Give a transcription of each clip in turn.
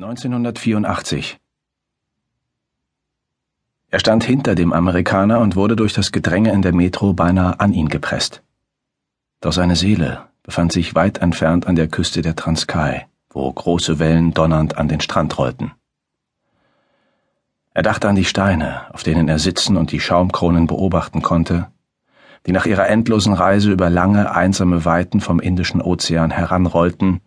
1984 Er stand hinter dem Amerikaner und wurde durch das Gedränge in der Metro beinahe an ihn gepresst. Doch seine Seele befand sich weit entfernt an der Küste der Transkei, wo große Wellen donnernd an den Strand rollten. Er dachte an die Steine, auf denen er sitzen und die Schaumkronen beobachten konnte, die nach ihrer endlosen Reise über lange, einsame Weiten vom Indischen Ozean heranrollten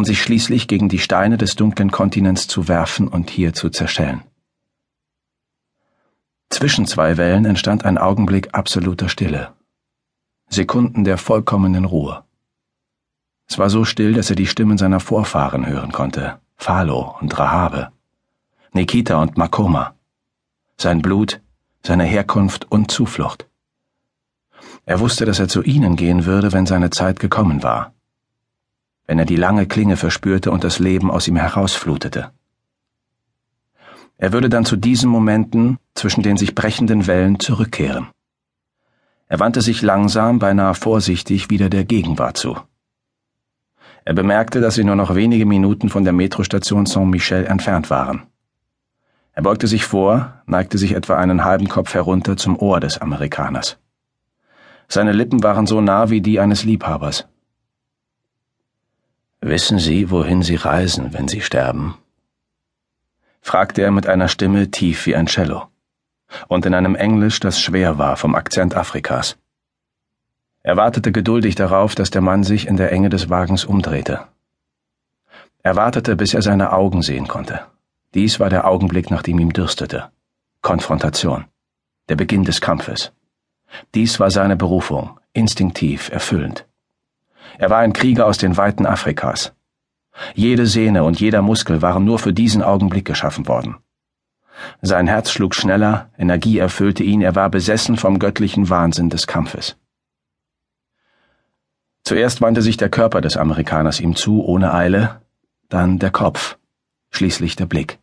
um sich schließlich gegen die Steine des dunklen Kontinents zu werfen und hier zu zerschellen. Zwischen zwei Wellen entstand ein Augenblick absoluter Stille. Sekunden der vollkommenen Ruhe. Es war so still, dass er die Stimmen seiner Vorfahren hören konnte, Phalo und Rahabe, Nikita und Makoma, sein Blut, seine Herkunft und Zuflucht. Er wusste, dass er zu ihnen gehen würde, wenn seine Zeit gekommen war wenn er die lange Klinge verspürte und das Leben aus ihm herausflutete. Er würde dann zu diesen Momenten zwischen den sich brechenden Wellen zurückkehren. Er wandte sich langsam, beinahe vorsichtig wieder der Gegenwart zu. Er bemerkte, dass sie nur noch wenige Minuten von der Metrostation Saint-Michel entfernt waren. Er beugte sich vor, neigte sich etwa einen halben Kopf herunter zum Ohr des Amerikaners. Seine Lippen waren so nah wie die eines Liebhabers. Wissen Sie, wohin Sie reisen, wenn Sie sterben? fragte er mit einer Stimme tief wie ein Cello und in einem Englisch, das schwer war vom Akzent Afrikas. Er wartete geduldig darauf, dass der Mann sich in der Enge des Wagens umdrehte. Er wartete, bis er seine Augen sehen konnte. Dies war der Augenblick, nach dem ihm dürstete. Konfrontation. Der Beginn des Kampfes. Dies war seine Berufung, instinktiv, erfüllend. Er war ein Krieger aus den Weiten Afrikas. Jede Sehne und jeder Muskel waren nur für diesen Augenblick geschaffen worden. Sein Herz schlug schneller, Energie erfüllte ihn, er war besessen vom göttlichen Wahnsinn des Kampfes. Zuerst wandte sich der Körper des Amerikaners ihm zu, ohne Eile, dann der Kopf, schließlich der Blick.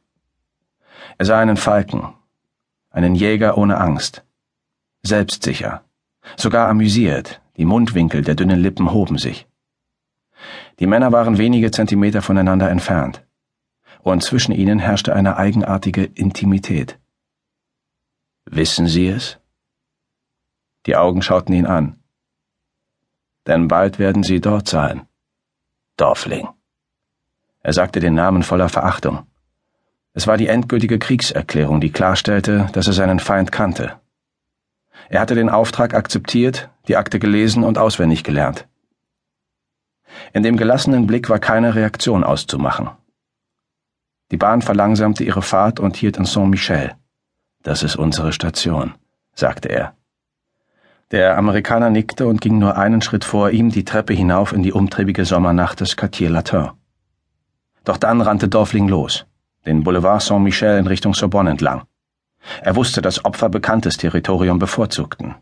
Er sah einen Falken, einen Jäger ohne Angst, selbstsicher, sogar amüsiert, die Mundwinkel der dünnen Lippen hoben sich. Die Männer waren wenige Zentimeter voneinander entfernt, und zwischen ihnen herrschte eine eigenartige Intimität. Wissen Sie es? Die Augen schauten ihn an. Denn bald werden Sie dort sein. Dorfling. Er sagte den Namen voller Verachtung. Es war die endgültige Kriegserklärung, die klarstellte, dass er seinen Feind kannte. Er hatte den Auftrag akzeptiert, die Akte gelesen und auswendig gelernt. In dem gelassenen Blick war keine Reaktion auszumachen. Die Bahn verlangsamte ihre Fahrt und hielt in Saint-Michel. Das ist unsere Station, sagte er. Der Amerikaner nickte und ging nur einen Schritt vor ihm die Treppe hinauf in die umtriebige Sommernacht des Quartier Latin. Doch dann rannte Dorfling los, den Boulevard Saint-Michel in Richtung Sorbonne entlang. Er wusste, dass Opfer bekanntes Territorium bevorzugten.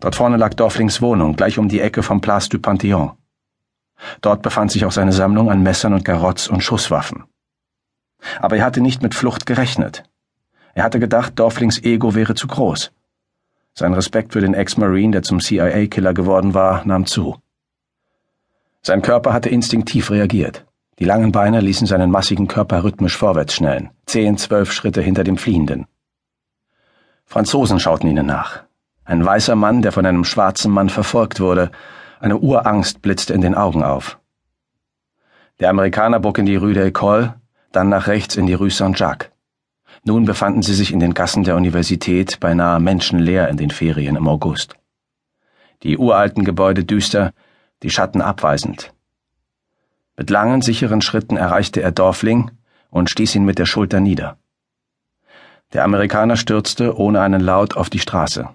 Dort vorne lag Dorflings Wohnung, gleich um die Ecke vom Place du Panthéon. Dort befand sich auch seine Sammlung an Messern und Garotts und Schusswaffen. Aber er hatte nicht mit Flucht gerechnet. Er hatte gedacht, Dorflings Ego wäre zu groß. Sein Respekt für den Ex-Marine, der zum CIA-Killer geworden war, nahm zu. Sein Körper hatte instinktiv reagiert. Die langen Beine ließen seinen massigen Körper rhythmisch vorwärts schnellen, zehn, zwölf Schritte hinter dem Fliehenden. Franzosen schauten ihnen nach. Ein weißer Mann, der von einem schwarzen Mann verfolgt wurde. Eine Urangst blitzte in den Augen auf. Der Amerikaner bog in die Rue de École, dann nach rechts in die Rue Saint-Jacques. Nun befanden sie sich in den Gassen der Universität, beinahe menschenleer in den Ferien im August. Die uralten Gebäude düster, die Schatten abweisend. Mit langen, sicheren Schritten erreichte er Dorfling und stieß ihn mit der Schulter nieder. Der Amerikaner stürzte ohne einen Laut auf die Straße,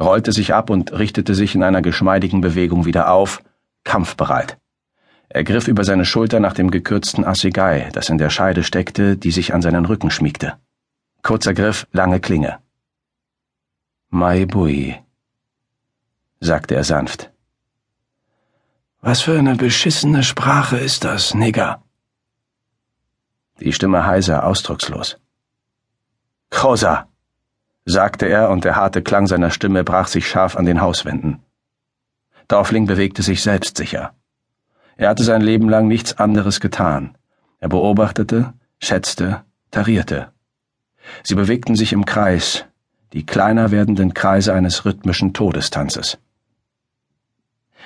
rollte sich ab und richtete sich in einer geschmeidigen Bewegung wieder auf, kampfbereit. Er griff über seine Schulter nach dem gekürzten Assegai, das in der Scheide steckte, die sich an seinen Rücken schmiegte. Kurzer Griff, lange Klinge. Mai Bui, sagte er sanft. Was für eine beschissene Sprache ist das, Nigger? Die Stimme heiser, ausdruckslos. Rosa, sagte er, und der harte Klang seiner Stimme brach sich scharf an den Hauswänden. Dorfling bewegte sich selbstsicher. Er hatte sein Leben lang nichts anderes getan, Er beobachtete, schätzte, tarierte. Sie bewegten sich im Kreis, die kleiner werdenden Kreise eines rhythmischen Todestanzes.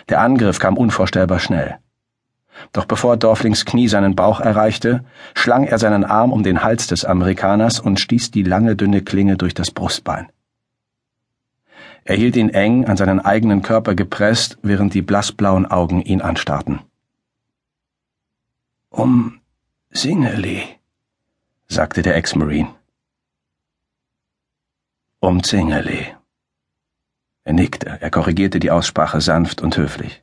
Der Angriff kam unvorstellbar schnell. Doch bevor Dorflings Knie seinen Bauch erreichte, schlang er seinen Arm um den Hals des Amerikaners und stieß die lange dünne Klinge durch das Brustbein. Er hielt ihn eng an seinen eigenen Körper gepresst, während die blassblauen Augen ihn anstarrten. Um Singeli, sagte der Ex-Marine. Um Zingeli. Er nickte, er korrigierte die Aussprache sanft und höflich.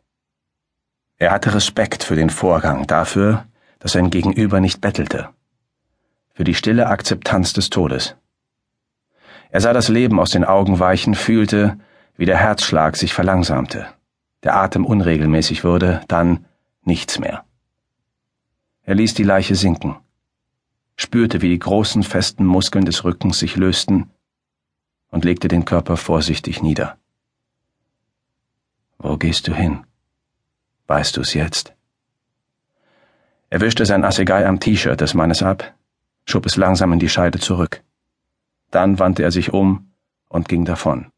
Er hatte Respekt für den Vorgang, dafür, dass sein Gegenüber nicht bettelte, für die stille Akzeptanz des Todes. Er sah das Leben aus den Augen weichen, fühlte, wie der Herzschlag sich verlangsamte, der Atem unregelmäßig wurde, dann nichts mehr. Er ließ die Leiche sinken, spürte, wie die großen, festen Muskeln des Rückens sich lösten und legte den Körper vorsichtig nieder. Wo gehst du hin? Weißt du's jetzt? Er wischte sein Assegai am T-Shirt des Mannes ab, schob es langsam in die Scheide zurück. Dann wandte er sich um und ging davon.